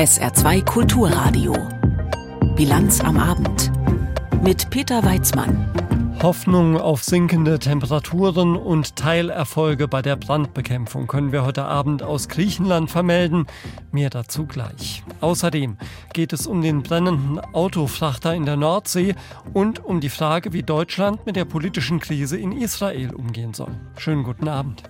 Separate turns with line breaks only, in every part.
SR2 Kulturradio. Bilanz am Abend. Mit Peter Weizmann.
Hoffnung auf sinkende Temperaturen und Teilerfolge bei der Brandbekämpfung können wir heute Abend aus Griechenland vermelden. Mehr dazu gleich. Außerdem geht es um den brennenden Autofrachter in der Nordsee und um die Frage, wie Deutschland mit der politischen Krise in Israel umgehen soll. Schönen guten Abend.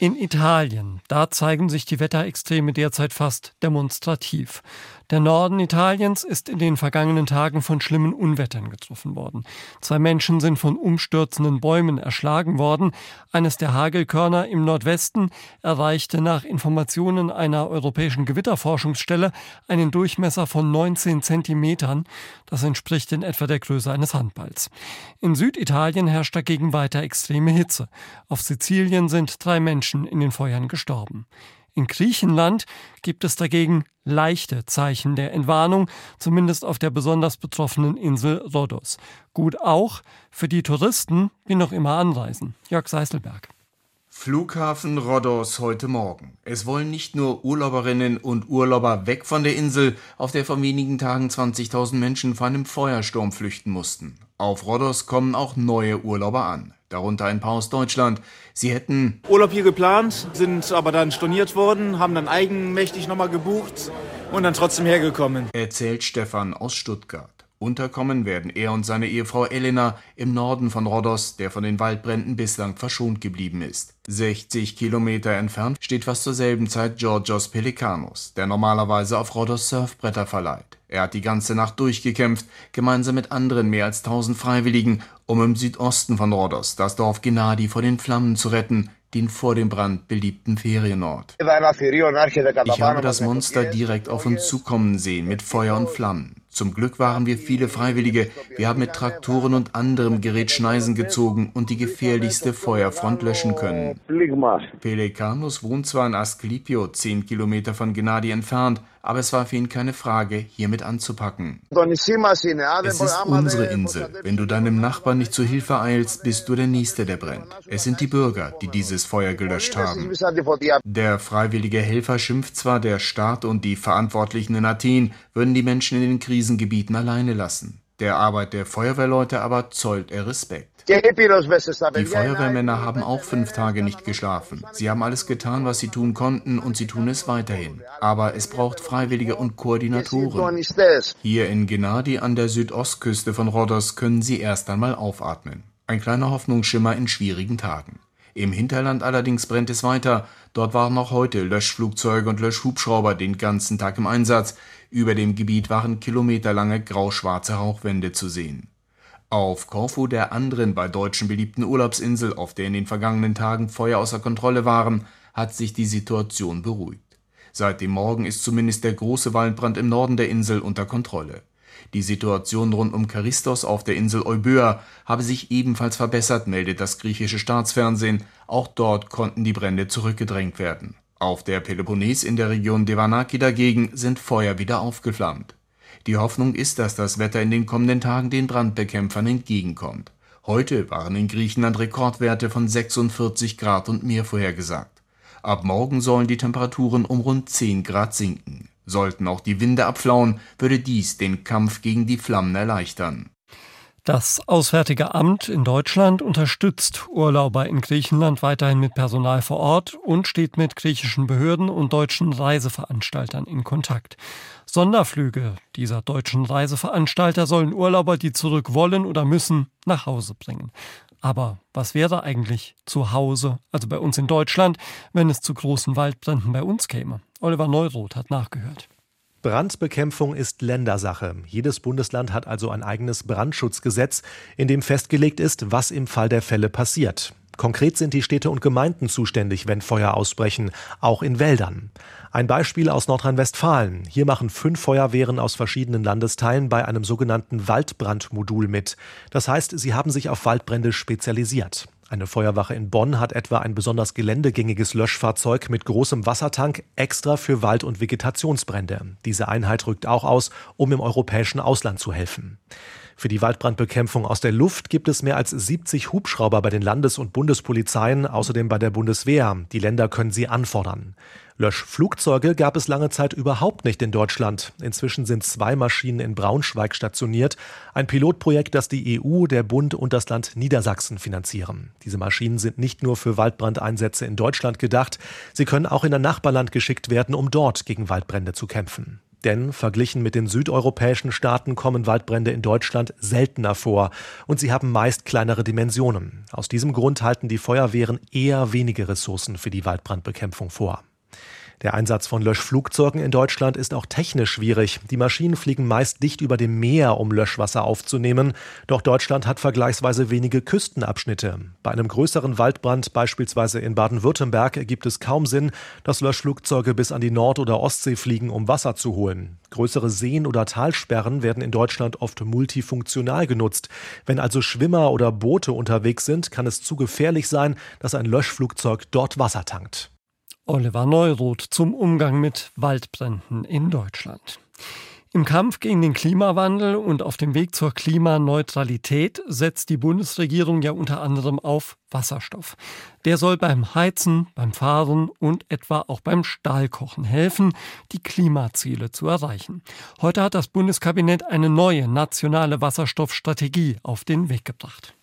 In Italien, da zeigen sich die Wetterextreme derzeit fast demonstrativ. Der Norden Italiens ist in den vergangenen Tagen von schlimmen Unwettern getroffen worden. Zwei Menschen sind von umstürzenden Bäumen erschlagen worden. Eines der Hagelkörner im Nordwesten erreichte nach Informationen einer europäischen Gewitterforschungsstelle einen Durchmesser von 19 Zentimetern. Das entspricht in etwa der Größe eines Handballs. In Süditalien herrscht dagegen weiter extreme Hitze. Auf Sizilien sind drei Menschen in den Feuern gestorben. In Griechenland gibt es dagegen leichte Zeichen der Entwarnung, zumindest auf der besonders betroffenen Insel Rhodos. Gut auch für die Touristen, die noch immer anreisen. Jörg Seiselberg.
Flughafen Rhodos heute Morgen. Es wollen nicht nur Urlauberinnen und Urlauber weg von der Insel, auf der vor wenigen Tagen 20.000 Menschen vor einem Feuersturm flüchten mussten. Auf Rhodos kommen auch neue Urlauber an darunter ein paar aus Deutschland. Sie hätten
Urlaub hier geplant, sind aber dann storniert worden, haben dann eigenmächtig nochmal gebucht und dann trotzdem hergekommen.
Erzählt Stefan aus Stuttgart. Unterkommen werden er und seine Ehefrau Elena im Norden von Rhodos, der von den Waldbränden bislang verschont geblieben ist. 60 Kilometer entfernt steht fast zur selben Zeit Georgios Pelikanos, der normalerweise auf Rhodos Surfbretter verleiht. Er hat die ganze Nacht durchgekämpft, gemeinsam mit anderen mehr als 1000 Freiwilligen, um im Südosten von Rhodos das Dorf Gennadi vor den Flammen zu retten, den vor dem Brand beliebten Ferienort. Ich habe das Monster direkt auf uns zukommen sehen mit Feuer und Flammen. Zum Glück waren wir viele Freiwillige. Wir haben mit Traktoren und anderem Gerät Schneisen gezogen und die gefährlichste Feuerfront löschen können. Pelekanos wohnt zwar in Asclepio, zehn Kilometer von Gennadi entfernt, aber es war für ihn keine Frage, hiermit anzupacken. Es ist unsere Insel. Wenn du deinem Nachbarn nicht zu Hilfe eilst, bist du der Nächste, der brennt. Es sind die Bürger, die dieses Feuer gelöscht haben. Der freiwillige Helfer schimpft zwar, der Staat und die Verantwortlichen in Athen würden die Menschen in den Krisengebieten alleine lassen. Der Arbeit der Feuerwehrleute aber zollt er Respekt. Die Feuerwehrmänner haben auch fünf Tage nicht geschlafen. Sie haben alles getan, was sie tun konnten und sie tun es weiterhin. Aber es braucht Freiwillige und Koordinatoren. Hier in Gennadi an der Südostküste von Rhodos können sie erst einmal aufatmen. Ein kleiner Hoffnungsschimmer in schwierigen Tagen. Im Hinterland allerdings brennt es weiter. Dort waren noch heute Löschflugzeuge und Löschhubschrauber den ganzen Tag im Einsatz. Über dem Gebiet waren kilometerlange grauschwarze Rauchwände zu sehen. Auf Korfu, der anderen bei Deutschen beliebten Urlaubsinsel, auf der in den vergangenen Tagen Feuer außer Kontrolle waren, hat sich die Situation beruhigt. Seit dem Morgen ist zumindest der große Waldbrand im Norden der Insel unter Kontrolle. Die Situation rund um Charistos auf der Insel Euböa habe sich ebenfalls verbessert, meldet das griechische Staatsfernsehen. Auch dort konnten die Brände zurückgedrängt werden. Auf der Peloponnes in der Region Devanaki dagegen sind Feuer wieder aufgeflammt. Die Hoffnung ist, dass das Wetter in den kommenden Tagen den Brandbekämpfern entgegenkommt. Heute waren in Griechenland Rekordwerte von 46 Grad und mehr vorhergesagt. Ab morgen sollen die Temperaturen um rund 10 Grad sinken. Sollten auch die Winde abflauen, würde dies den Kampf gegen die Flammen erleichtern.
Das Auswärtige Amt in Deutschland unterstützt Urlauber in Griechenland weiterhin mit Personal vor Ort und steht mit griechischen Behörden und deutschen Reiseveranstaltern in Kontakt. Sonderflüge dieser deutschen Reiseveranstalter sollen Urlauber, die zurück wollen oder müssen, nach Hause bringen. Aber was wäre eigentlich zu Hause, also bei uns in Deutschland, wenn es zu großen Waldbränden bei uns käme? Oliver Neuroth hat nachgehört.
Brandbekämpfung ist Ländersache. Jedes Bundesland hat also ein eigenes Brandschutzgesetz, in dem festgelegt ist, was im Fall der Fälle passiert. Konkret sind die Städte und Gemeinden zuständig, wenn Feuer ausbrechen, auch in Wäldern. Ein Beispiel aus Nordrhein-Westfalen. Hier machen fünf Feuerwehren aus verschiedenen Landesteilen bei einem sogenannten Waldbrandmodul mit. Das heißt, sie haben sich auf Waldbrände spezialisiert. Eine Feuerwache in Bonn hat etwa ein besonders geländegängiges Löschfahrzeug mit großem Wassertank extra für Wald- und Vegetationsbrände. Diese Einheit rückt auch aus, um im europäischen Ausland zu helfen. Für die Waldbrandbekämpfung aus der Luft gibt es mehr als 70 Hubschrauber bei den Landes- und Bundespolizeien, außerdem bei der Bundeswehr. Die Länder können sie anfordern. Löschflugzeuge gab es lange Zeit überhaupt nicht in Deutschland. Inzwischen sind zwei Maschinen in Braunschweig stationiert. Ein Pilotprojekt, das die EU, der Bund und das Land Niedersachsen finanzieren. Diese Maschinen sind nicht nur für Waldbrandeinsätze in Deutschland gedacht. Sie können auch in ein Nachbarland geschickt werden, um dort gegen Waldbrände zu kämpfen. Denn verglichen mit den südeuropäischen Staaten kommen Waldbrände in Deutschland seltener vor und sie haben meist kleinere Dimensionen. Aus diesem Grund halten die Feuerwehren eher wenige Ressourcen für die Waldbrandbekämpfung vor. Der Einsatz von Löschflugzeugen in Deutschland ist auch technisch schwierig. Die Maschinen fliegen meist dicht über dem Meer, um Löschwasser aufzunehmen. Doch Deutschland hat vergleichsweise wenige Küstenabschnitte. Bei einem größeren Waldbrand, beispielsweise in Baden-Württemberg, ergibt es kaum Sinn, dass Löschflugzeuge bis an die Nord- oder Ostsee fliegen, um Wasser zu holen. Größere Seen oder Talsperren werden in Deutschland oft multifunktional genutzt. Wenn also Schwimmer oder Boote unterwegs sind, kann es zu gefährlich sein, dass ein Löschflugzeug dort Wasser tankt.
Oliver Neuroth zum Umgang mit Waldbränden in Deutschland. Im Kampf gegen den Klimawandel und auf dem Weg zur Klimaneutralität setzt die Bundesregierung ja unter anderem auf Wasserstoff. Der soll beim Heizen, beim Fahren und etwa auch beim Stahlkochen helfen, die Klimaziele zu erreichen. Heute hat das Bundeskabinett eine neue nationale Wasserstoffstrategie auf den Weg gebracht.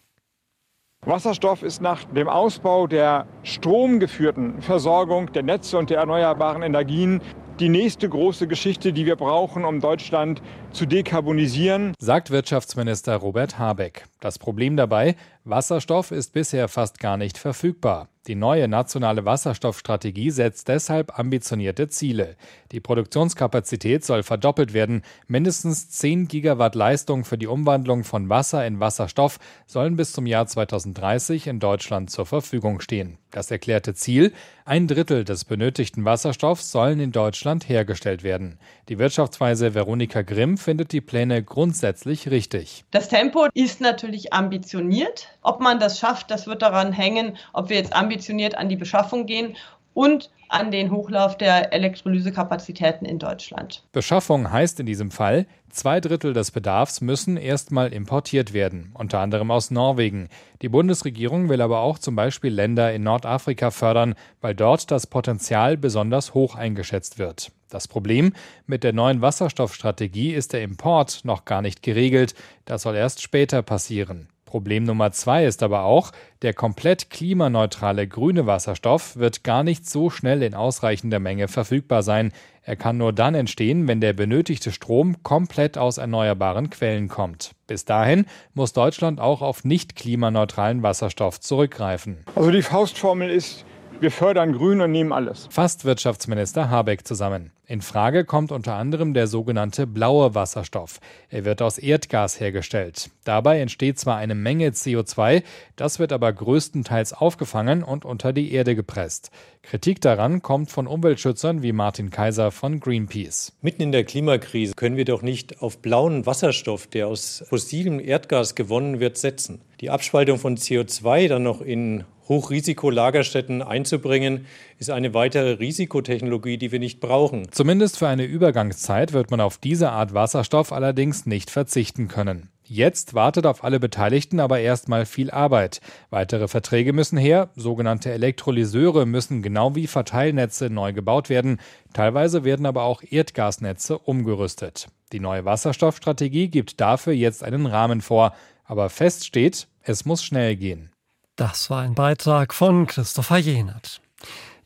Wasserstoff ist nach dem Ausbau der stromgeführten Versorgung der Netze und der erneuerbaren Energien die nächste große Geschichte, die wir brauchen, um Deutschland zu dekarbonisieren,
sagt Wirtschaftsminister Robert Habeck. Das Problem dabei, Wasserstoff ist bisher fast gar nicht verfügbar. Die neue nationale Wasserstoffstrategie setzt deshalb ambitionierte Ziele. Die Produktionskapazität soll verdoppelt werden. Mindestens 10 Gigawatt Leistung für die Umwandlung von Wasser in Wasserstoff sollen bis zum Jahr 2030 in Deutschland zur Verfügung stehen. Das erklärte Ziel, ein Drittel des benötigten Wasserstoffs sollen in Deutschland hergestellt werden. Die Wirtschaftsweise Veronika Grimm findet die Pläne grundsätzlich richtig.
Das Tempo ist natürlich ambitioniert. Ob man das schafft, das wird daran hängen, ob wir jetzt ambitioniert an die Beschaffung gehen und an den Hochlauf der Elektrolysekapazitäten in Deutschland.
Beschaffung heißt in diesem Fall, zwei Drittel des Bedarfs müssen erstmal importiert werden, unter anderem aus Norwegen. Die Bundesregierung will aber auch zum Beispiel Länder in Nordafrika fördern, weil dort das Potenzial besonders hoch eingeschätzt wird. Das Problem mit der neuen Wasserstoffstrategie ist der Import noch gar nicht geregelt. Das soll erst später passieren. Problem Nummer zwei ist aber auch, der komplett klimaneutrale grüne Wasserstoff wird gar nicht so schnell in ausreichender Menge verfügbar sein. Er kann nur dann entstehen, wenn der benötigte Strom komplett aus erneuerbaren Quellen kommt. Bis dahin muss Deutschland auch auf nicht klimaneutralen Wasserstoff zurückgreifen.
Also die Faustformel ist, wir fördern Grün und nehmen alles.
Fasst Wirtschaftsminister Habeck zusammen. In Frage kommt unter anderem der sogenannte blaue Wasserstoff. Er wird aus Erdgas hergestellt. Dabei entsteht zwar eine Menge CO2, das wird aber größtenteils aufgefangen und unter die Erde gepresst. Kritik daran kommt von Umweltschützern wie Martin Kaiser von Greenpeace.
Mitten in der Klimakrise können wir doch nicht auf blauen Wasserstoff, der aus fossilem Erdgas gewonnen wird, setzen. Die Abspaltung von CO2 dann noch in Hochrisikolagerstätten einzubringen, ist eine weitere Risikotechnologie, die wir nicht brauchen.
Zumindest für eine Übergangszeit wird man auf diese Art Wasserstoff allerdings nicht verzichten können. Jetzt wartet auf alle Beteiligten aber erstmal viel Arbeit. Weitere Verträge müssen her, sogenannte Elektrolyseure müssen genau wie Verteilnetze neu gebaut werden, teilweise werden aber auch Erdgasnetze umgerüstet. Die neue Wasserstoffstrategie gibt dafür jetzt einen Rahmen vor, aber fest steht, es muss schnell gehen.
Das war ein Beitrag von Christopher Jenert.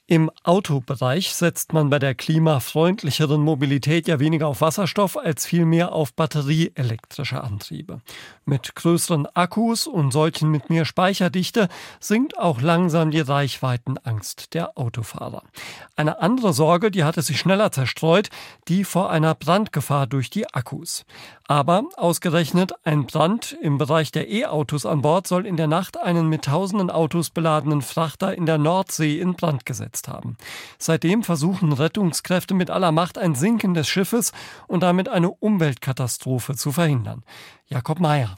Im Autobereich setzt man bei der klimafreundlicheren Mobilität ja weniger auf Wasserstoff als vielmehr auf batterieelektrische Antriebe. Mit größeren Akkus und solchen mit mehr Speicherdichte sinkt auch langsam die Reichweitenangst der Autofahrer. Eine andere Sorge, die hatte sich schneller zerstreut, die vor einer Brandgefahr durch die Akkus. Aber ausgerechnet ein Brand im Bereich der E-Autos an Bord soll in der Nacht einen mit tausenden Autos beladenen Frachter in der Nordsee in Brand gesetzt haben. Seitdem versuchen Rettungskräfte mit aller Macht ein Sinken des Schiffes und damit eine Umweltkatastrophe zu verhindern. Jakob Mayer.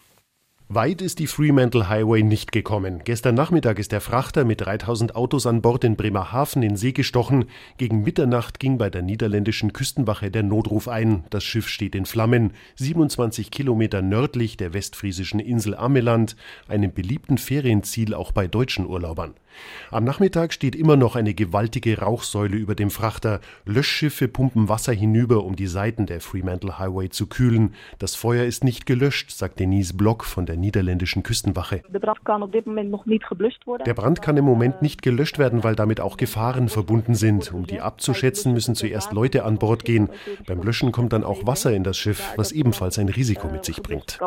Weit ist die Fremantle Highway nicht gekommen. Gestern Nachmittag ist der Frachter mit 3000 Autos an Bord in Bremerhaven in See gestochen. Gegen Mitternacht ging bei der niederländischen Küstenwache der Notruf ein. Das Schiff steht in Flammen. 27 Kilometer nördlich der westfriesischen Insel Ameland, einem beliebten Ferienziel auch bei deutschen Urlaubern. Am Nachmittag steht immer noch eine gewaltige Rauchsäule über dem Frachter. Löschschiffe pumpen Wasser hinüber, um die Seiten der Fremantle Highway zu kühlen. Das Feuer ist nicht gelöscht, sagt Denise Block von der niederländischen Küstenwache.
Der Brand kann auf diesem Moment noch nicht gelöscht werden.
Der Brand kann im Moment nicht gelöscht werden, weil damit auch Gefahren verbunden sind. Um die abzuschätzen, müssen zuerst Leute an Bord gehen. Beim Löschen kommt dann auch Wasser in das Schiff, was ebenfalls ein Risiko mit sich bringt.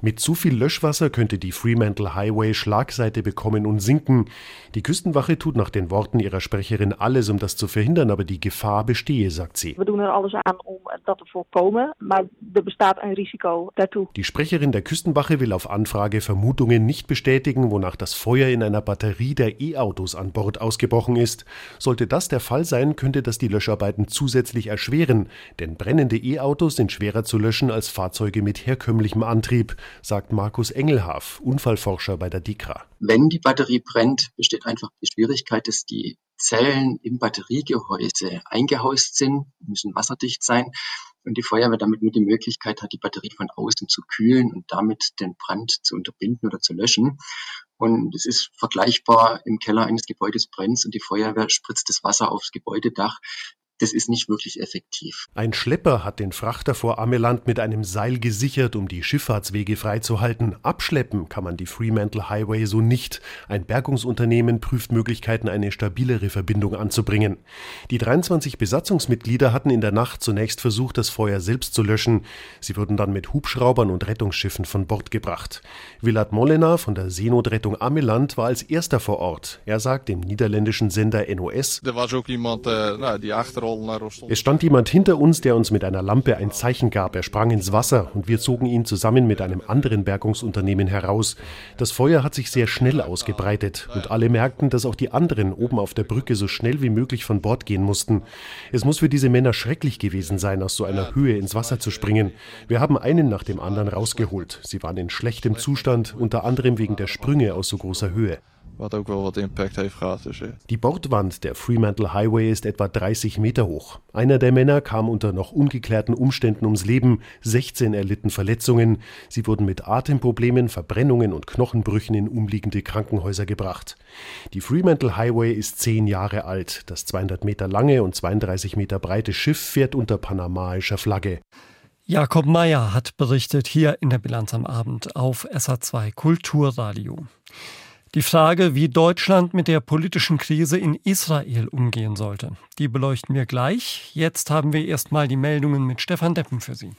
Mit zu viel Löschwasser könnte die Fremantle Highway Schlagseite bekommen und sinken. Die Küstenwache tut nach den Worten ihrer Sprecherin alles, um das zu verhindern, aber die Gefahr bestehe, sagt sie.
Wir tun alles an, um das zu voorkomen, maar er bestaat ein Risiko dazu.
Die Sprecherin der Küstenwache will auf Anfrage Vermutungen nicht bestätigen, wonach das Feuer in einer Batterie der E-Autos an Bord ausgebrochen ist. Sollte das der Fall sein, könnte das die Löscharbeiten zusätzlich erschweren, denn brennende E-Autos sind schwerer zu löschen als Fahrzeuge mit herkömmlichem Antrieb, sagt Markus Engelhaf, Unfallforscher bei der DIKRA.
Wenn die Batterie brennt, besteht einfach die Schwierigkeit, dass die Zellen im Batteriegehäuse eingehaust sind, müssen wasserdicht sein und die Feuerwehr damit nur die Möglichkeit hat, die Batterie von außen zu kühlen und damit den Brand zu unterbinden oder zu löschen. Und es ist vergleichbar im Keller eines Gebäudes brennt und die Feuerwehr spritzt das Wasser aufs Gebäudedach das ist nicht wirklich effektiv.
Ein Schlepper hat den Frachter vor Ameland mit einem Seil gesichert, um die Schifffahrtswege freizuhalten. Abschleppen kann man die Fremantle Highway so nicht. Ein Bergungsunternehmen prüft Möglichkeiten, eine stabilere Verbindung anzubringen. Die 23 Besatzungsmitglieder hatten in der Nacht zunächst versucht, das Feuer selbst zu löschen. Sie wurden dann mit Hubschraubern und Rettungsschiffen von Bord gebracht. Willard Mollener von der Seenotrettung Ameland war als erster vor Ort. Er sagt dem niederländischen Sender NOS,
was ook iemand, uh, nou, die achter
es stand jemand hinter uns, der uns mit einer Lampe ein Zeichen gab. Er sprang ins Wasser und wir zogen ihn zusammen mit einem anderen Bergungsunternehmen heraus. Das Feuer hat sich sehr schnell ausgebreitet und alle merkten, dass auch die anderen oben auf der Brücke so schnell wie möglich von Bord gehen mussten. Es muss für diese Männer schrecklich gewesen sein, aus so einer Höhe ins Wasser zu springen. Wir haben einen nach dem anderen rausgeholt. Sie waren in schlechtem Zustand, unter anderem wegen der Sprünge aus so großer Höhe.
Wat ook wel wat impact heeft gehad. Dus,
Die Bordwand der Fremantle Highway ist etwa 30 Meter hoch. Einer der Männer kam unter noch ungeklärten Umständen ums Leben, 16 erlitten Verletzungen. Sie wurden mit Atemproblemen, Verbrennungen und Knochenbrüchen in umliegende Krankenhäuser gebracht. Die Fremantle Highway ist zehn Jahre alt. Das 200 Meter lange und 32 Meter breite Schiff fährt unter panamaischer Flagge.
Jakob Meyer hat berichtet hier in der Bilanz am Abend auf SA2 Kulturradio. Die Frage, wie Deutschland mit der politischen Krise in Israel umgehen sollte, die beleuchten wir gleich. Jetzt haben wir erstmal die Meldungen mit Stefan Deppen für Sie.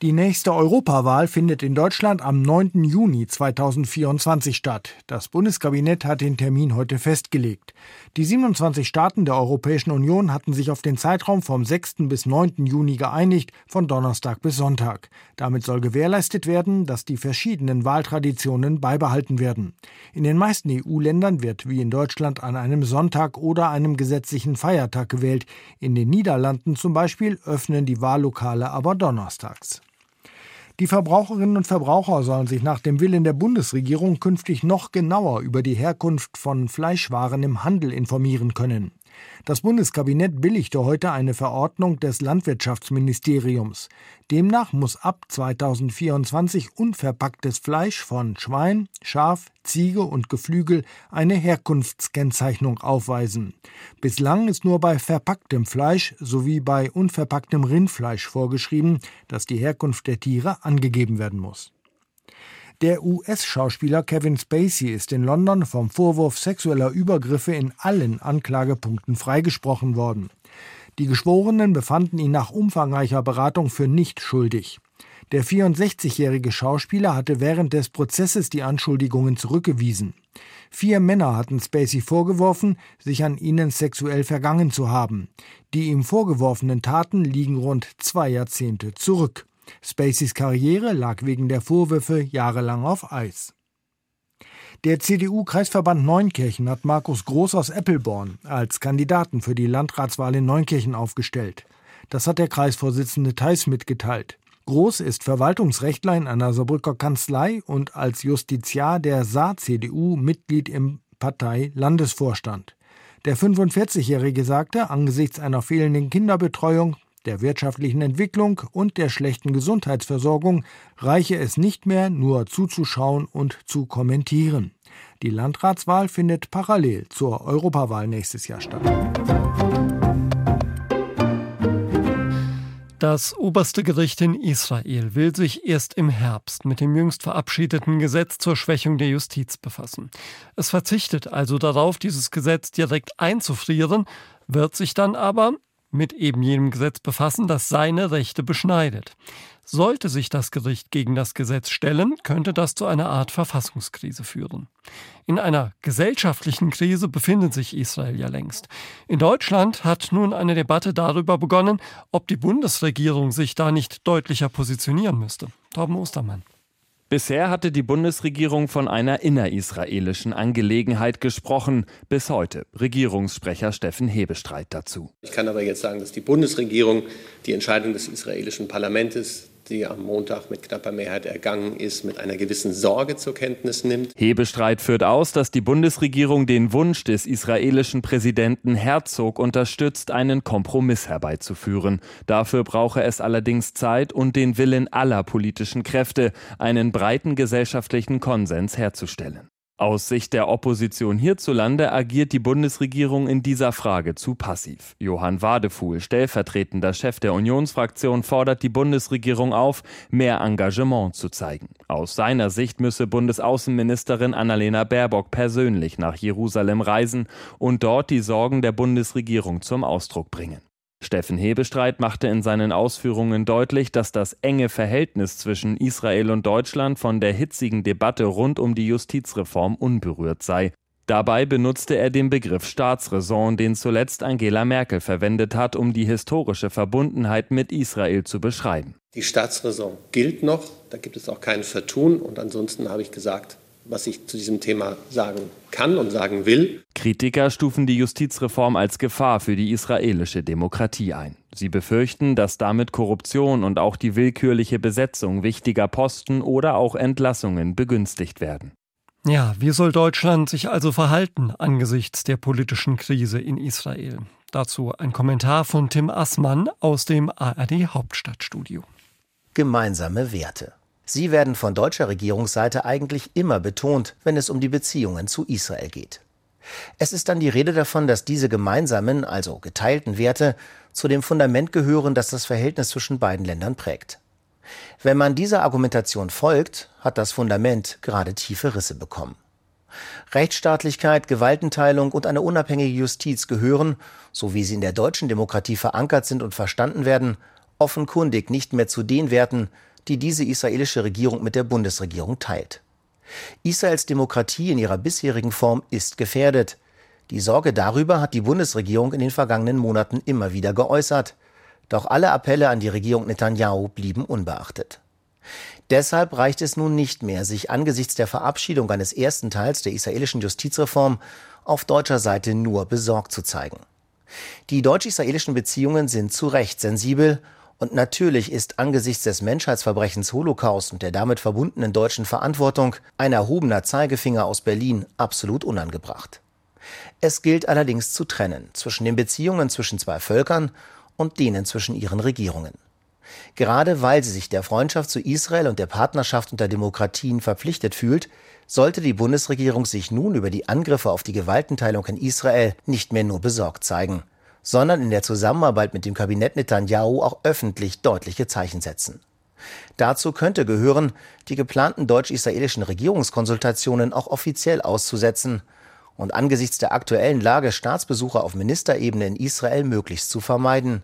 Die nächste Europawahl findet in Deutschland am 9. Juni 2024 statt. Das Bundeskabinett hat den Termin heute festgelegt. Die 27 Staaten der Europäischen Union hatten sich auf den Zeitraum vom 6. bis 9. Juni geeinigt, von Donnerstag bis Sonntag. Damit soll gewährleistet werden, dass die verschiedenen Wahltraditionen beibehalten werden. In den meisten EU-Ländern wird wie in Deutschland an einem Sonntag oder einem gesetzlichen Feiertag gewählt. In den Niederlanden zum Beispiel öffnen die Wahllokale aber donnerstags. Die Verbraucherinnen und Verbraucher sollen sich nach dem Willen der Bundesregierung künftig noch genauer über die Herkunft von Fleischwaren im Handel informieren können. Das Bundeskabinett billigte heute eine Verordnung des Landwirtschaftsministeriums. Demnach muss ab 2024 unverpacktes Fleisch von Schwein, Schaf, Ziege und Geflügel eine Herkunftskennzeichnung aufweisen. Bislang ist nur bei verpacktem Fleisch sowie bei unverpacktem Rindfleisch vorgeschrieben, dass die Herkunft der Tiere angegeben werden muss. Der US-Schauspieler Kevin Spacey ist in London vom Vorwurf sexueller Übergriffe in allen Anklagepunkten freigesprochen worden. Die Geschworenen befanden ihn nach umfangreicher Beratung für nicht schuldig. Der 64-jährige Schauspieler hatte während des Prozesses die Anschuldigungen zurückgewiesen. Vier Männer hatten Spacey vorgeworfen, sich an ihnen sexuell vergangen zu haben. Die ihm vorgeworfenen Taten liegen rund zwei Jahrzehnte zurück. Spaceys Karriere lag wegen der Vorwürfe jahrelang auf Eis. Der CDU-Kreisverband Neunkirchen hat Markus Groß aus Eppelborn als Kandidaten für die Landratswahl in Neunkirchen aufgestellt. Das hat der Kreisvorsitzende Theis mitgeteilt. Groß ist Verwaltungsrechtler in einer Saarbrücker Kanzlei und als Justiziar der Saar-CDU Mitglied im Partei-Landesvorstand. Der 45-Jährige sagte, angesichts einer fehlenden Kinderbetreuung der wirtschaftlichen Entwicklung und der schlechten Gesundheitsversorgung reiche es nicht mehr, nur zuzuschauen und zu kommentieren. Die Landratswahl findet parallel zur Europawahl nächstes Jahr statt.
Das oberste Gericht in Israel will sich erst im Herbst mit dem jüngst verabschiedeten Gesetz zur Schwächung der Justiz befassen. Es verzichtet also darauf, dieses Gesetz direkt einzufrieren, wird sich dann aber mit eben jenem Gesetz befassen, das seine Rechte beschneidet. Sollte sich das Gericht gegen das Gesetz stellen, könnte das zu einer Art Verfassungskrise führen. In einer gesellschaftlichen Krise befindet sich Israel ja längst. In Deutschland hat nun eine Debatte darüber begonnen, ob die Bundesregierung sich da nicht deutlicher positionieren müsste. Torben Ostermann.
Bisher hatte die Bundesregierung von einer innerisraelischen Angelegenheit gesprochen. Bis heute. Regierungssprecher Steffen Hebestreit dazu.
Ich kann aber jetzt sagen, dass die Bundesregierung die Entscheidung des israelischen Parlaments die am Montag mit knapper Mehrheit ergangen ist, mit einer gewissen Sorge zur Kenntnis nimmt.
Hebestreit führt aus, dass die Bundesregierung den Wunsch des israelischen Präsidenten Herzog unterstützt, einen Kompromiss herbeizuführen. Dafür brauche es allerdings Zeit und den Willen aller politischen Kräfte, einen breiten gesellschaftlichen Konsens herzustellen. Aus Sicht der Opposition hierzulande agiert die Bundesregierung in dieser Frage zu passiv. Johann Wadefuhl, stellvertretender Chef der Unionsfraktion, fordert die Bundesregierung auf, mehr Engagement zu zeigen. Aus seiner Sicht müsse Bundesaußenministerin Annalena Baerbock persönlich nach Jerusalem reisen und dort die Sorgen der Bundesregierung zum Ausdruck bringen. Steffen Hebestreit machte in seinen Ausführungen deutlich, dass das enge Verhältnis zwischen Israel und Deutschland von der hitzigen Debatte rund um die Justizreform unberührt sei. Dabei benutzte er den Begriff Staatsräson, den zuletzt Angela Merkel verwendet hat, um die historische Verbundenheit mit Israel zu beschreiben.
Die Staatsräson gilt noch, da gibt es auch kein Vertun und ansonsten habe ich gesagt, was ich zu diesem Thema sagen kann und sagen will.
Kritiker stufen die Justizreform als Gefahr für die israelische Demokratie ein. Sie befürchten, dass damit Korruption und auch die willkürliche Besetzung wichtiger Posten oder auch Entlassungen begünstigt werden.
Ja, wie soll Deutschland sich also verhalten angesichts der politischen Krise in Israel? Dazu ein Kommentar von Tim Assmann aus dem ARD Hauptstadtstudio.
Gemeinsame Werte. Sie werden von deutscher Regierungsseite eigentlich immer betont, wenn es um die Beziehungen zu Israel geht. Es ist dann die Rede davon, dass diese gemeinsamen, also geteilten Werte zu dem Fundament gehören, das das Verhältnis zwischen beiden Ländern prägt. Wenn man dieser Argumentation folgt, hat das Fundament gerade tiefe Risse bekommen. Rechtsstaatlichkeit, Gewaltenteilung und eine unabhängige Justiz gehören, so wie sie in der deutschen Demokratie verankert sind und verstanden werden, offenkundig nicht mehr zu den Werten, die diese israelische Regierung mit der Bundesregierung teilt. Israels Demokratie in ihrer bisherigen Form ist gefährdet. Die Sorge darüber hat die Bundesregierung in den vergangenen Monaten immer wieder geäußert. Doch alle Appelle an die Regierung Netanyahu blieben unbeachtet. Deshalb reicht es nun nicht mehr, sich angesichts der Verabschiedung eines ersten Teils der israelischen Justizreform auf deutscher Seite nur besorgt zu zeigen. Die deutsch-israelischen Beziehungen sind zu Recht sensibel und natürlich ist angesichts des Menschheitsverbrechens Holocaust und der damit verbundenen deutschen Verantwortung ein erhobener Zeigefinger aus Berlin absolut unangebracht. Es gilt allerdings zu trennen zwischen den Beziehungen zwischen zwei Völkern und denen zwischen ihren Regierungen. Gerade weil sie sich der Freundschaft zu Israel und der Partnerschaft unter Demokratien verpflichtet fühlt, sollte die Bundesregierung sich nun über die Angriffe auf die Gewaltenteilung in Israel nicht mehr nur besorgt zeigen sondern in der Zusammenarbeit mit dem Kabinett Netanyahu auch öffentlich deutliche Zeichen setzen. Dazu könnte gehören, die geplanten deutsch-israelischen Regierungskonsultationen auch offiziell auszusetzen und angesichts der aktuellen Lage Staatsbesuche auf Ministerebene in Israel möglichst zu vermeiden.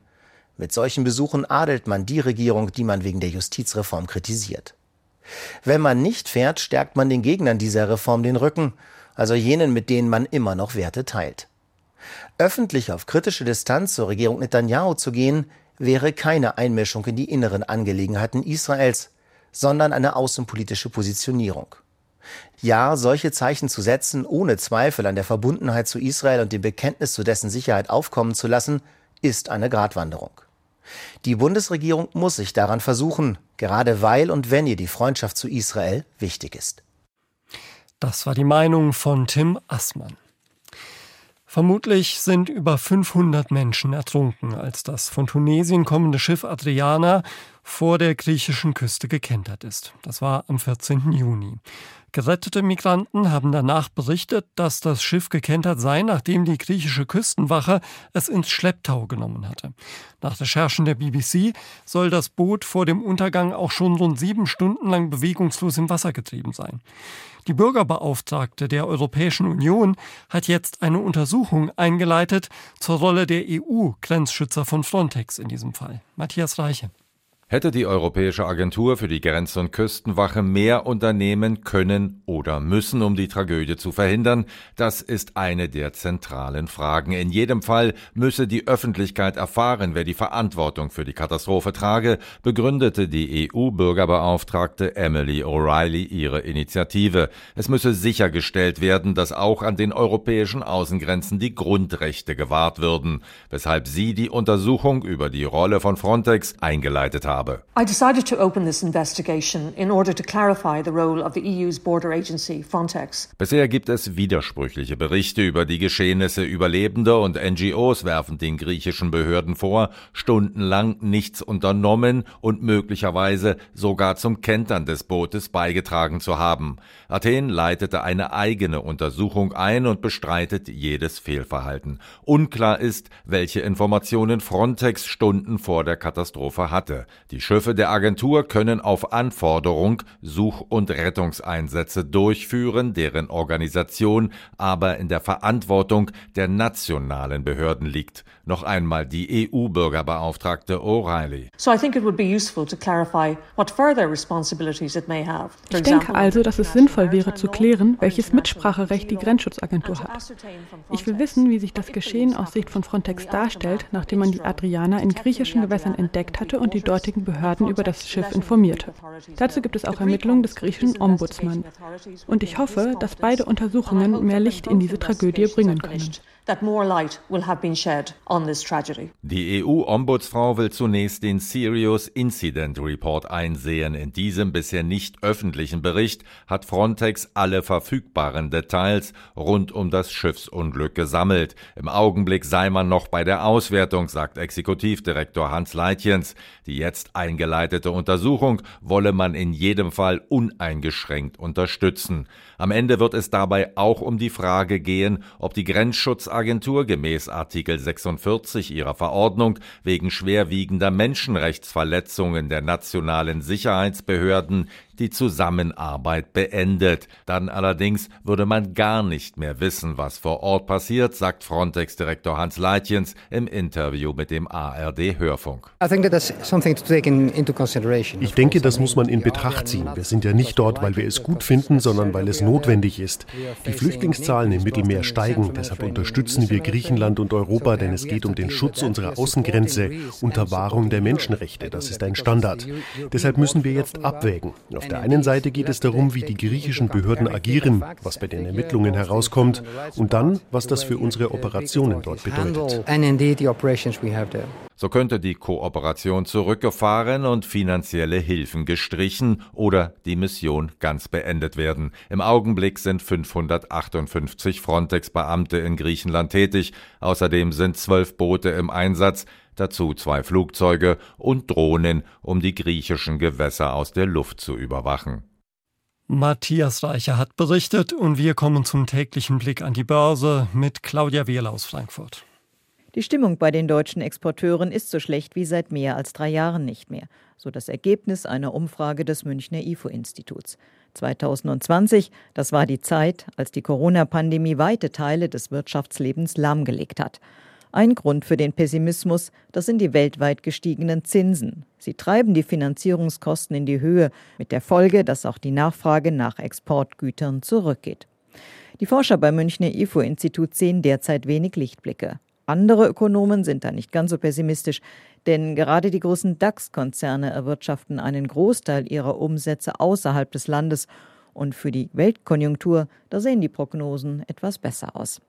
Mit solchen Besuchen adelt man die Regierung, die man wegen der Justizreform kritisiert. Wenn man nicht fährt, stärkt man den Gegnern dieser Reform den Rücken, also jenen, mit denen man immer noch Werte teilt. Öffentlich auf kritische Distanz zur Regierung Netanyahu zu gehen, wäre keine Einmischung in die inneren Angelegenheiten Israels, sondern eine außenpolitische Positionierung. Ja, solche Zeichen zu setzen, ohne Zweifel an der Verbundenheit zu Israel und dem Bekenntnis zu dessen Sicherheit aufkommen zu lassen, ist eine Gratwanderung. Die Bundesregierung muss sich daran versuchen, gerade weil und wenn ihr die Freundschaft zu Israel wichtig ist.
Das war die Meinung von Tim Assmann. Vermutlich sind über 500 Menschen ertrunken, als das von Tunesien kommende Schiff Adriana vor der griechischen Küste gekentert ist. Das war am 14. Juni. Gerettete Migranten haben danach berichtet, dass das Schiff gekentert sei, nachdem die griechische Küstenwache es ins Schlepptau genommen hatte. Nach Recherchen der BBC soll das Boot vor dem Untergang auch schon rund sieben Stunden lang bewegungslos im Wasser getrieben sein. Die Bürgerbeauftragte der Europäischen Union hat jetzt eine Untersuchung eingeleitet zur Rolle der EU-Grenzschützer von Frontex in diesem Fall. Matthias Reiche.
Hätte die Europäische Agentur für die Grenz- und Küstenwache mehr unternehmen können oder müssen, um die Tragödie zu verhindern? Das ist eine der zentralen Fragen. In jedem Fall müsse die Öffentlichkeit erfahren, wer die Verantwortung für die Katastrophe trage, begründete die EU-Bürgerbeauftragte Emily O'Reilly ihre Initiative. Es müsse sichergestellt werden, dass auch an den europäischen Außengrenzen die Grundrechte gewahrt würden, weshalb sie die Untersuchung über die Rolle von Frontex eingeleitet hat habe. I decided to open this investigation in order to clarify the role of the EU's border agency Frontex. Bisher gibt es widersprüchliche Berichte über die Geschehnisse. Überlebende und NGOs werfen den griechischen Behörden vor, stundenlang nichts unternommen und möglicherweise sogar zum Kentern des Bootes beigetragen zu haben. Athen leitete eine eigene Untersuchung ein und bestreitet jedes Fehlverhalten. Unklar ist, welche Informationen Frontex Stunden vor der Katastrophe hatte. Die Schiffe der Agentur können auf Anforderung Such- und Rettungseinsätze durchführen, deren Organisation aber in der Verantwortung der nationalen Behörden liegt. Noch einmal die EU-Bürgerbeauftragte O'Reilly.
Ich denke also, dass es sinnvoll wäre zu klären, welches Mitspracherecht die Grenzschutzagentur hat. Ich will wissen, wie sich das Geschehen aus Sicht von Frontex darstellt, nachdem man die Adriana in griechischen Gewässern entdeckt hatte und die dortigen Behörden über das Schiff informierte. Dazu gibt es auch Ermittlungen des griechischen Ombudsmann. Und ich hoffe, dass beide Untersuchungen mehr Licht in diese Tragödie bringen können.
Die EU-Ombudsfrau will zunächst den Serious Incident Report einsehen. In diesem bisher nicht öffentlichen Bericht hat Frontex alle verfügbaren Details rund um das Schiffsunglück gesammelt. Im Augenblick sei man noch bei der Auswertung, sagt Exekutivdirektor Hans Leitjens. Die jetzt eingeleitete Untersuchung wolle man in jedem Fall uneingeschränkt unterstützen. Am Ende wird es dabei auch um die Frage gehen, ob die Grenzschutzagentur gemäß Artikel 46 ihrer Verordnung wegen schwerwiegender Menschenrechtsverletzungen der nationalen Sicherheitsbehörden die Zusammenarbeit beendet. Dann allerdings würde man gar nicht mehr wissen, was vor Ort passiert, sagt Frontex-Direktor Hans Leitjens im Interview mit dem ARD-Hörfunk.
Ich denke, das muss man in Betracht ziehen. Wir sind ja nicht dort, weil wir es gut finden, sondern weil es notwendig ist. Die Flüchtlingszahlen im Mittelmeer steigen. Deshalb unterstützen wir Griechenland und Europa, denn es geht um den Schutz unserer Außengrenze unter Wahrung der Menschenrechte. Das ist ein Standard. Deshalb müssen wir jetzt abwägen. Auf der einen Seite geht es darum, wie die griechischen Behörden agieren, was bei den Ermittlungen herauskommt und dann, was das für unsere Operationen dort bedeutet.
So könnte die Kooperation zurückgefahren und finanzielle Hilfen gestrichen oder die Mission ganz beendet werden. Im Augenblick sind 558 Frontex-Beamte in Griechenland tätig. Außerdem sind zwölf Boote im Einsatz dazu zwei Flugzeuge und Drohnen, um die griechischen Gewässer aus der Luft zu überwachen.
Matthias Reicher hat berichtet und wir kommen zum täglichen Blick an die Börse mit Claudia Wehrle aus Frankfurt.
Die Stimmung bei den deutschen Exporteuren ist so schlecht wie seit mehr als drei Jahren nicht mehr, so das Ergebnis einer Umfrage des Münchner IFO-Instituts. 2020, das war die Zeit, als die Corona-Pandemie weite Teile des Wirtschaftslebens lahmgelegt hat. Ein Grund für den Pessimismus, das sind die weltweit gestiegenen Zinsen. Sie treiben die Finanzierungskosten in die Höhe, mit der Folge, dass auch die Nachfrage nach Exportgütern zurückgeht. Die Forscher beim Münchner IFO-Institut sehen derzeit wenig Lichtblicke. Andere Ökonomen sind da nicht ganz so pessimistisch, denn gerade die großen DAX-Konzerne erwirtschaften einen Großteil ihrer Umsätze außerhalb des Landes und für die Weltkonjunktur, da sehen die Prognosen etwas besser aus.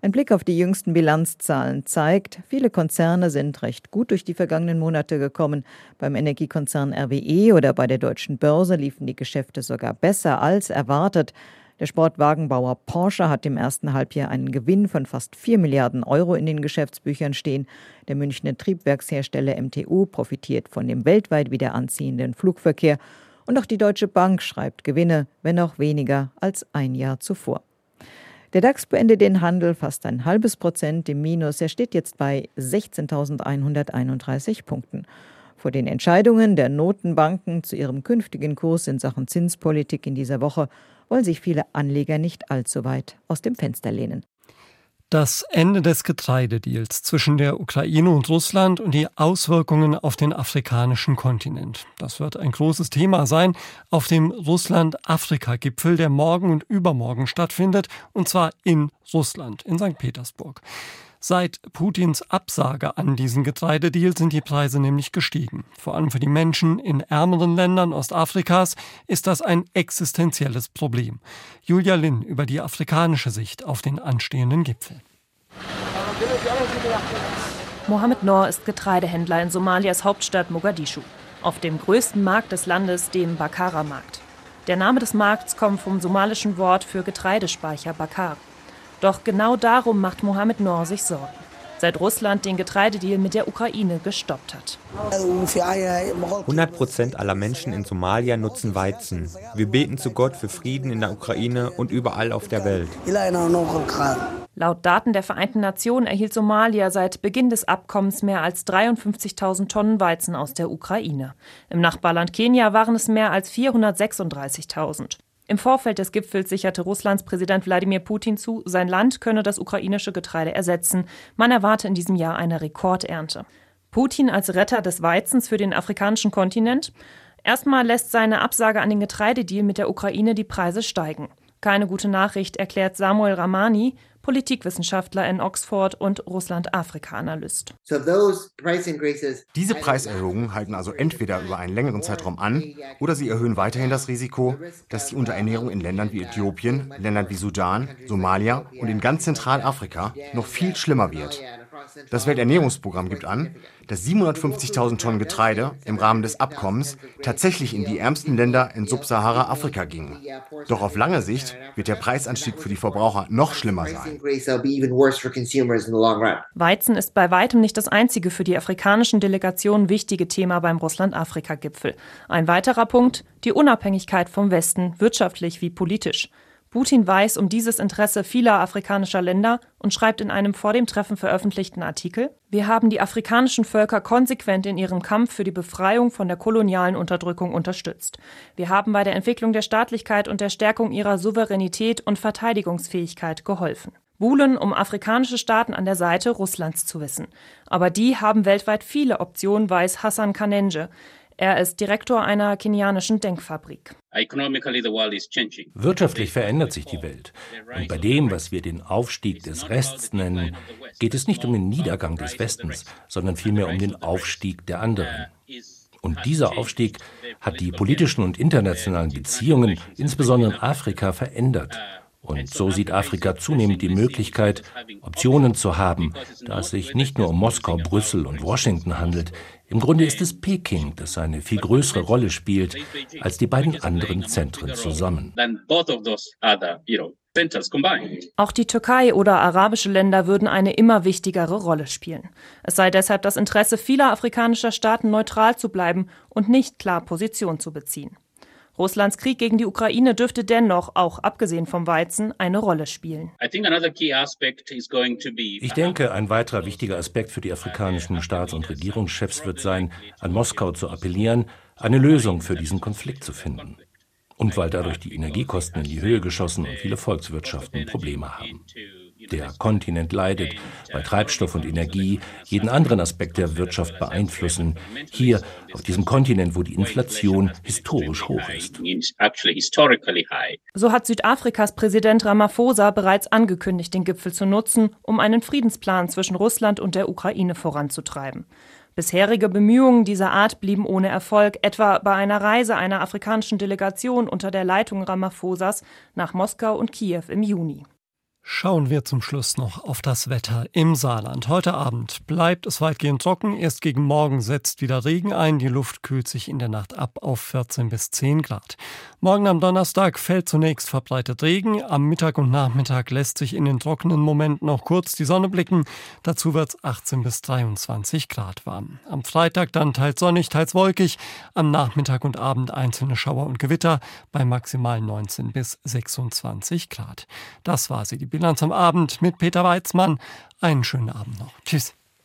Ein Blick auf die jüngsten Bilanzzahlen zeigt, viele Konzerne sind recht gut durch die vergangenen Monate gekommen. Beim Energiekonzern RWE oder bei der deutschen Börse liefen die Geschäfte sogar besser als erwartet. Der Sportwagenbauer Porsche hat im ersten Halbjahr einen Gewinn von fast 4 Milliarden Euro in den Geschäftsbüchern stehen. Der Münchner Triebwerkshersteller MTU profitiert von dem weltweit wieder anziehenden Flugverkehr. Und auch die Deutsche Bank schreibt Gewinne, wenn auch weniger als ein Jahr zuvor. Der DAX beendet den Handel fast ein halbes Prozent im Minus. Er steht jetzt bei 16.131 Punkten. Vor den Entscheidungen der Notenbanken zu ihrem künftigen Kurs in Sachen Zinspolitik in dieser Woche wollen sich viele Anleger nicht allzu weit aus dem Fenster lehnen.
Das Ende des Getreidedeals zwischen der Ukraine und Russland und die Auswirkungen auf den afrikanischen Kontinent. Das wird ein großes Thema sein auf dem Russland-Afrika-Gipfel, der morgen und übermorgen stattfindet, und zwar in Russland, in St. Petersburg. Seit Putins Absage an diesen Getreidedeal sind die Preise nämlich gestiegen. Vor allem für die Menschen in ärmeren Ländern Ostafrikas ist das ein existenzielles Problem. Julia Lin über die afrikanische Sicht auf den anstehenden Gipfel.
Mohamed Noor ist Getreidehändler in Somalias Hauptstadt Mogadischu, auf dem größten Markt des Landes, dem Bakara-Markt. Der Name des Markts kommt vom somalischen Wort für Getreidespeicher Bakar. Doch genau darum macht Mohamed Noor sich Sorgen, seit Russland den Getreidedeal mit der Ukraine gestoppt hat.
100 Prozent aller Menschen in Somalia nutzen Weizen. Wir beten zu Gott für Frieden in der Ukraine und überall auf der Welt.
Laut Daten der Vereinten Nationen erhielt Somalia seit Beginn des Abkommens mehr als 53.000 Tonnen Weizen aus der Ukraine. Im Nachbarland Kenia waren es mehr als 436.000. Im Vorfeld des Gipfels sicherte Russlands Präsident Wladimir Putin zu, sein Land könne das ukrainische Getreide ersetzen. Man erwarte in diesem Jahr eine Rekordernte. Putin als Retter des Weizens für den afrikanischen Kontinent? Erstmal lässt seine Absage an den Getreidedeal mit der Ukraine die Preise steigen. Keine gute Nachricht, erklärt Samuel Ramani, Politikwissenschaftler in Oxford und Russland-Afrika-Analyst.
Diese Preiserhöhungen halten also entweder über einen längeren Zeitraum an oder sie erhöhen weiterhin das Risiko, dass die Unterernährung in Ländern wie Äthiopien, Ländern wie Sudan, Somalia und in ganz Zentralafrika noch viel schlimmer wird. Das Welternährungsprogramm gibt an, dass 750.000 Tonnen Getreide im Rahmen des Abkommens tatsächlich in die ärmsten Länder in Subsahara-Afrika gingen. Doch auf lange Sicht wird der Preisanstieg für die Verbraucher noch schlimmer sein.
Weizen ist bei weitem nicht das einzige für die afrikanischen Delegationen wichtige Thema beim Russland-Afrika-Gipfel. Ein weiterer Punkt, die Unabhängigkeit vom Westen, wirtschaftlich wie politisch. Putin weiß um dieses Interesse vieler afrikanischer Länder und schreibt in einem vor dem Treffen veröffentlichten Artikel, wir haben die afrikanischen Völker konsequent in ihrem Kampf für die Befreiung von der kolonialen Unterdrückung unterstützt. Wir haben bei der Entwicklung der Staatlichkeit und der Stärkung ihrer Souveränität und Verteidigungsfähigkeit geholfen. Buhlen, um afrikanische Staaten an der Seite Russlands zu wissen. Aber die haben weltweit viele Optionen, weiß Hassan Kanenje. Er ist Direktor einer kenianischen Denkfabrik.
Wirtschaftlich verändert sich die Welt. Und bei dem, was wir den Aufstieg des Rests nennen, geht es nicht um den Niedergang des Westens, sondern vielmehr um den Aufstieg der anderen. Und dieser Aufstieg hat die politischen und internationalen Beziehungen, insbesondere in Afrika, verändert. Und so sieht Afrika zunehmend die Möglichkeit, Optionen zu haben, da es sich nicht nur um Moskau, Brüssel und Washington handelt. Im Grunde ist es Peking, das eine viel größere Rolle spielt als die beiden anderen Zentren zusammen.
Auch die Türkei oder arabische Länder würden eine immer wichtigere Rolle spielen. Es sei deshalb das Interesse vieler afrikanischer Staaten, neutral zu bleiben und nicht klar Position zu beziehen. Russlands Krieg gegen die Ukraine dürfte dennoch, auch abgesehen vom Weizen, eine Rolle spielen.
Ich denke, ein weiterer wichtiger Aspekt für die afrikanischen Staats- und Regierungschefs wird sein, an Moskau zu appellieren, eine Lösung für diesen Konflikt zu finden. Und weil dadurch die Energiekosten in die Höhe geschossen und viele Volkswirtschaften Probleme haben. Der Kontinent leidet, weil Treibstoff und Energie jeden anderen Aspekt der Wirtschaft beeinflussen. Hier auf diesem Kontinent, wo die Inflation historisch hoch ist.
So hat Südafrikas Präsident Ramaphosa bereits angekündigt, den Gipfel zu nutzen, um einen Friedensplan zwischen Russland und der Ukraine voranzutreiben. Bisherige Bemühungen dieser Art blieben ohne Erfolg, etwa bei einer Reise einer afrikanischen Delegation unter der Leitung Ramaphosas nach Moskau und Kiew im Juni.
Schauen wir zum Schluss noch auf das Wetter im Saarland. Heute Abend bleibt es weitgehend trocken. Erst gegen Morgen setzt wieder Regen ein. Die Luft kühlt sich in der Nacht ab auf 14 bis 10 Grad. Morgen am Donnerstag fällt zunächst verbreitet Regen. Am Mittag und Nachmittag lässt sich in den trockenen Momenten auch kurz die Sonne blicken. Dazu wird es 18 bis 23 Grad warm. Am Freitag dann teils sonnig, teils wolkig. Am Nachmittag und Abend einzelne Schauer und Gewitter bei maximal 19 bis 26 Grad. Das war sie, die Bilanz am Abend mit Peter Weizmann. Einen schönen Abend noch. Tschüss.